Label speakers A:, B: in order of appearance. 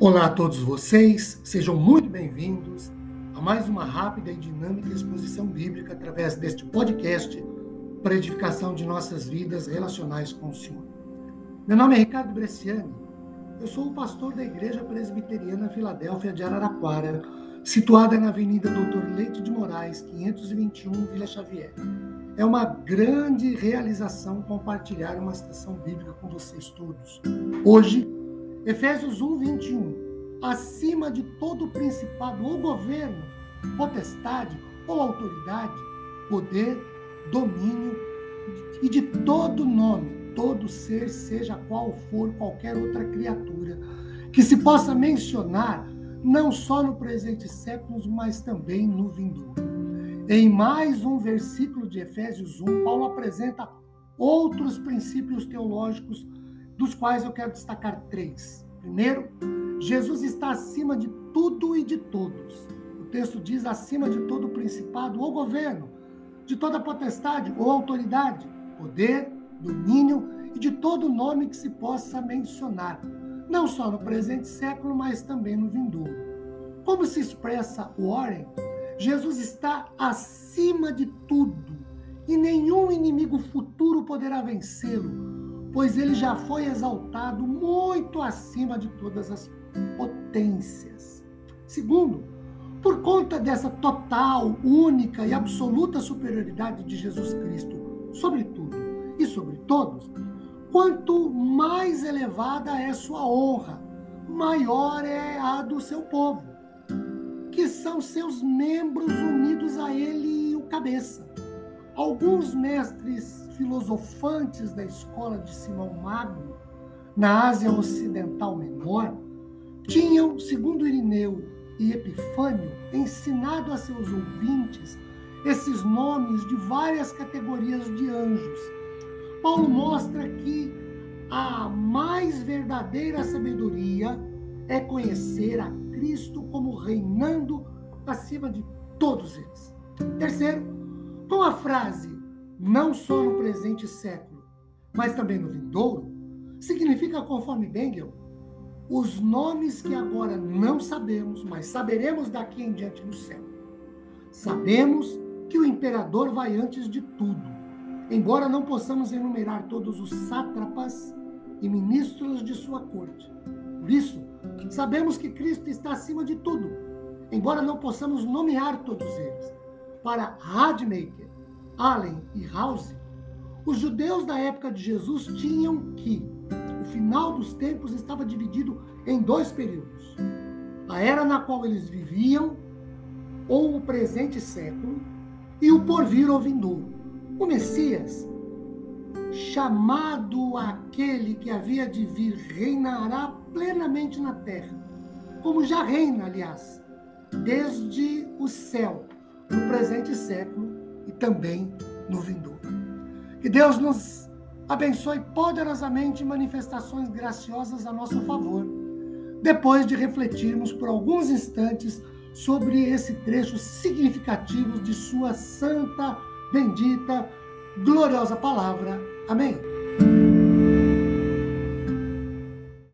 A: Olá a todos vocês, sejam muito bem-vindos a mais uma rápida e dinâmica exposição bíblica através deste podcast para edificação de nossas vidas relacionais com o Senhor. Meu nome é Ricardo Bresciani, eu sou o pastor da Igreja Presbiteriana Filadélfia de Araraquara, situada na Avenida Doutor Leite de Moraes, 521, Vila Xavier. É uma grande realização compartilhar uma estação bíblica com vocês todos. Hoje, Efésios 1, 21. Acima de todo principado ou governo, potestade ou autoridade, poder, domínio e de todo nome, todo ser, seja qual for qualquer outra criatura, que se possa mencionar não só no presente século, mas também no vindouro. Em mais um versículo de Efésios 1, Paulo apresenta outros princípios teológicos dos quais eu quero destacar três. Primeiro, Jesus está acima de tudo e de todos. O texto diz acima de todo principado ou governo, de toda potestade ou autoridade, poder, domínio e de todo nome que se possa mencionar, não só no presente século, mas também no vindouro. Como se expressa Warren, Jesus está acima de tudo e nenhum inimigo futuro poderá vencê-lo pois ele já foi exaltado muito acima de todas as potências. Segundo, por conta dessa total, única e absoluta superioridade de Jesus Cristo sobre tudo e sobre todos, quanto mais elevada é sua honra, maior é a do seu povo, que são seus membros unidos a ele e o cabeça. Alguns mestres filosofantes da escola de Simão Magno, na Ásia Ocidental Menor, tinham, segundo Irineu e Epifânio, ensinado a seus ouvintes esses nomes de várias categorias de anjos. Paulo mostra que a mais verdadeira sabedoria é conhecer a Cristo como reinando acima de todos eles. Terceiro, com a frase não só no presente século, mas também no vindouro, significa, conforme Bengel, os nomes que agora não sabemos, mas saberemos daqui em diante no céu. Sabemos que o imperador vai antes de tudo, embora não possamos enumerar todos os sátrapas e ministros de sua corte. Por isso, sabemos que Cristo está acima de tudo, embora não possamos nomear todos eles. Para Radmaker, Allen e House, os judeus da época de Jesus tinham que o final dos tempos estava dividido em dois períodos: a era na qual eles viviam, ou o presente século, e o porvir ou vindouro. O Messias, chamado aquele que havia de vir, reinará plenamente na terra, como já reina, aliás, desde o céu, no presente século também no vindouro. Que Deus nos abençoe poderosamente manifestações graciosas a nosso favor, depois de refletirmos por alguns instantes sobre esse trecho significativo de Sua santa, bendita, gloriosa palavra. Amém.